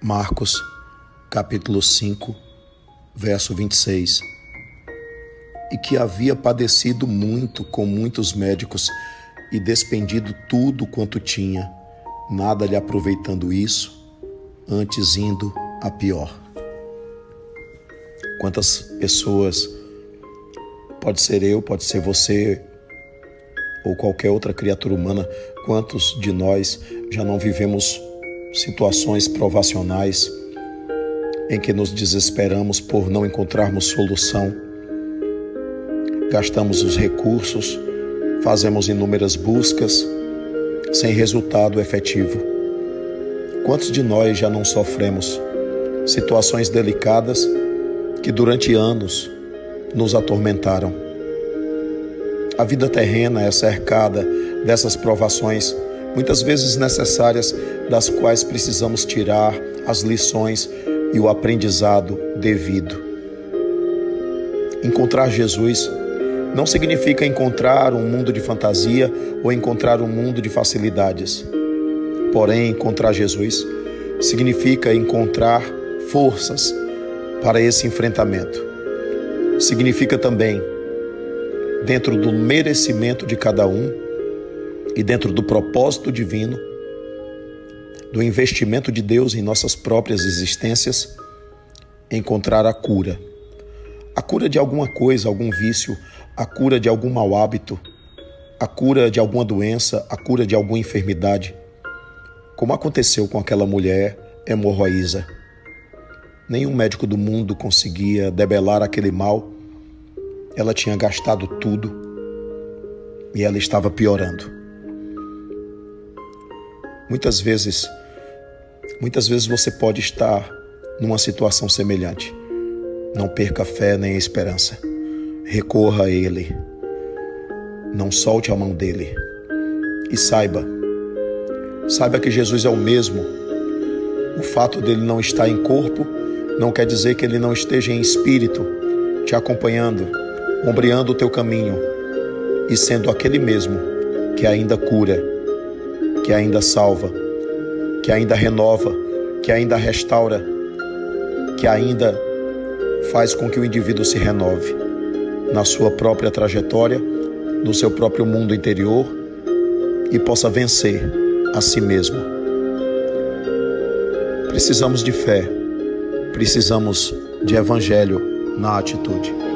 Marcos, capítulo 5, verso 26. E que havia padecido muito com muitos médicos e despendido tudo quanto tinha, nada lhe aproveitando isso, antes indo a pior. Quantas pessoas, pode ser eu, pode ser você, ou qualquer outra criatura humana, quantos de nós já não vivemos situações provacionais em que nos desesperamos por não encontrarmos solução, gastamos os recursos, fazemos inúmeras buscas sem resultado efetivo. Quantos de nós já não sofremos situações delicadas que durante anos nos atormentaram? A vida terrena é cercada dessas provações muitas vezes necessárias, das quais precisamos tirar as lições e o aprendizado devido. Encontrar Jesus não significa encontrar um mundo de fantasia ou encontrar um mundo de facilidades. Porém, encontrar Jesus significa encontrar forças para esse enfrentamento. Significa também, dentro do merecimento de cada um, e dentro do propósito divino, do investimento de Deus em nossas próprias existências, encontrar a cura. A cura de alguma coisa, algum vício, a cura de algum mau hábito, a cura de alguma doença, a cura de alguma enfermidade, como aconteceu com aquela mulher hemorroísa. Nenhum médico do mundo conseguia debelar aquele mal. Ela tinha gastado tudo e ela estava piorando. Muitas vezes, muitas vezes você pode estar numa situação semelhante. Não perca a fé nem a esperança. Recorra a Ele. Não solte a mão dele. E saiba, saiba que Jesus é o mesmo. O fato dele não estar em corpo não quer dizer que ele não esteja em espírito, te acompanhando, ombreando o teu caminho e sendo aquele mesmo que ainda cura que ainda salva, que ainda renova, que ainda restaura, que ainda faz com que o indivíduo se renove na sua própria trajetória, no seu próprio mundo interior e possa vencer a si mesmo. Precisamos de fé, precisamos de evangelho na atitude.